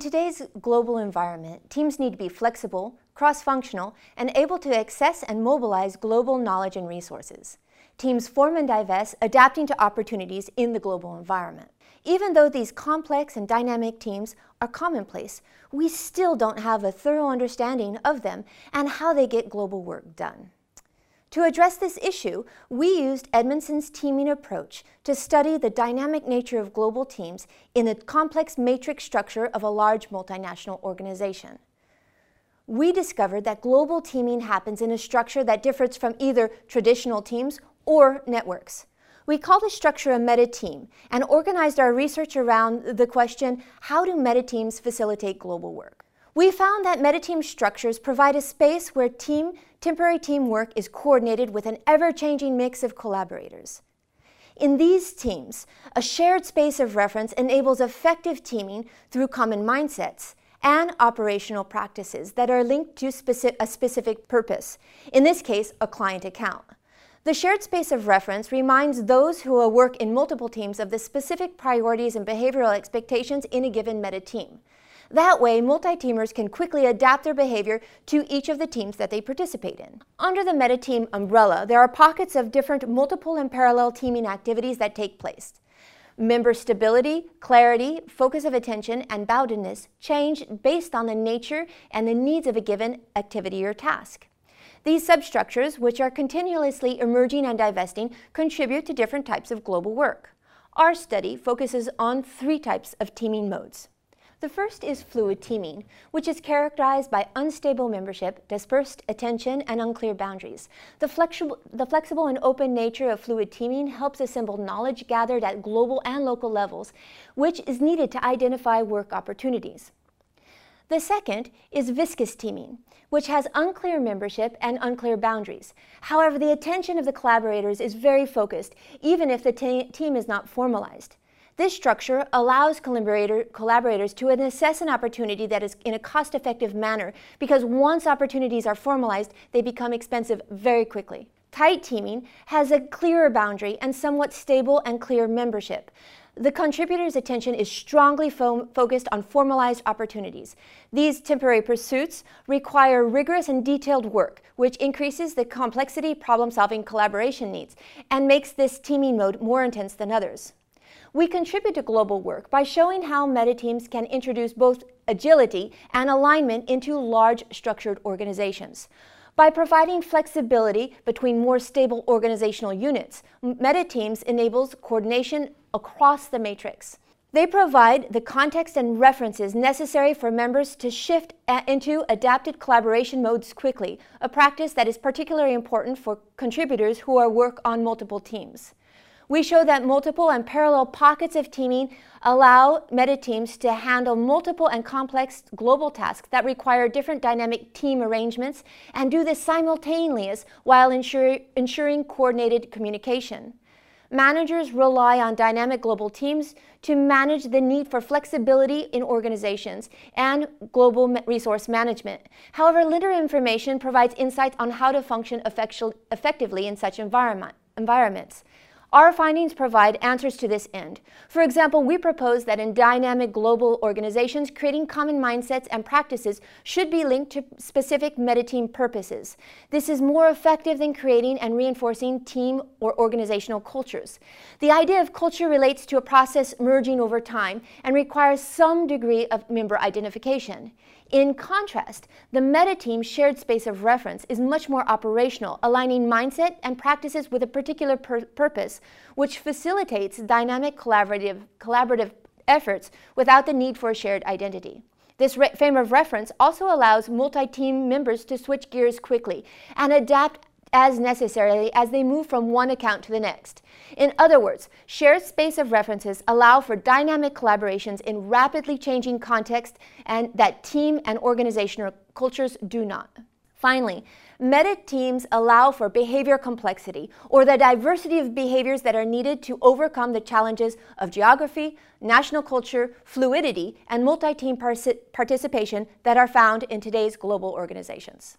In today's global environment, teams need to be flexible, cross-functional, and able to access and mobilize global knowledge and resources. Teams form and divest, adapting to opportunities in the global environment. Even though these complex and dynamic teams are commonplace, we still don't have a thorough understanding of them and how they get global work done. To address this issue, we used Edmondson's teaming approach to study the dynamic nature of global teams in the complex matrix structure of a large multinational organization. We discovered that global teaming happens in a structure that differs from either traditional teams or networks. We call this structure a meta team and organized our research around the question how do meta teams facilitate global work? We found that meta team structures provide a space where team, temporary teamwork is coordinated with an ever-changing mix of collaborators. In these teams, a shared space of reference enables effective teaming through common mindsets and operational practices that are linked to specific, a specific purpose, in this case, a client account. The shared space of reference reminds those who work in multiple teams of the specific priorities and behavioral expectations in a given meta team. That way, multi-teamers can quickly adapt their behavior to each of the teams that they participate in. Under the meta-team umbrella, there are pockets of different multiple and parallel teaming activities that take place. Member stability, clarity, focus of attention, and boundedness change based on the nature and the needs of a given activity or task. These substructures, which are continuously emerging and divesting, contribute to different types of global work. Our study focuses on three types of teaming modes. The first is fluid teaming, which is characterized by unstable membership, dispersed attention, and unclear boundaries. The flexible, the flexible and open nature of fluid teaming helps assemble knowledge gathered at global and local levels, which is needed to identify work opportunities. The second is viscous teaming, which has unclear membership and unclear boundaries. However, the attention of the collaborators is very focused, even if the team is not formalized. This structure allows collaborator, collaborators to assess an opportunity that is in a cost-effective manner because once opportunities are formalized, they become expensive very quickly. Tight teaming has a clearer boundary and somewhat stable and clear membership. The contributor's attention is strongly fo focused on formalized opportunities. These temporary pursuits require rigorous and detailed work, which increases the complexity problem-solving collaboration needs and makes this teaming mode more intense than others. We contribute to global work by showing how meta teams can introduce both agility and alignment into large structured organizations. By providing flexibility between more stable organizational units, meta teams enables coordination across the matrix. They provide the context and references necessary for members to shift into adapted collaboration modes quickly, a practice that is particularly important for contributors who are work on multiple teams. We show that multiple and parallel pockets of teaming allow meta teams to handle multiple and complex global tasks that require different dynamic team arrangements and do this simultaneously while ensure, ensuring coordinated communication. Managers rely on dynamic global teams to manage the need for flexibility in organizations and global resource management. However, little information provides insights on how to function effectively in such environment, environments. Our findings provide answers to this end. For example, we propose that in dynamic global organizations, creating common mindsets and practices should be linked to specific meta-team purposes. This is more effective than creating and reinforcing team or organizational cultures. The idea of culture relates to a process merging over time and requires some degree of member identification. In contrast, the meta team shared space of reference is much more operational, aligning mindset and practices with a particular pur purpose, which facilitates dynamic collaborative, collaborative efforts without the need for a shared identity. This frame of reference also allows multi-team members to switch gears quickly and adapt as necessarily as they move from one account to the next. In other words, shared space of references allow for dynamic collaborations in rapidly changing context and that team and organizational cultures do not. Finally, meta teams allow for behavior complexity, or the diversity of behaviors that are needed to overcome the challenges of geography, national culture, fluidity, and multi-team participation that are found in today's global organizations.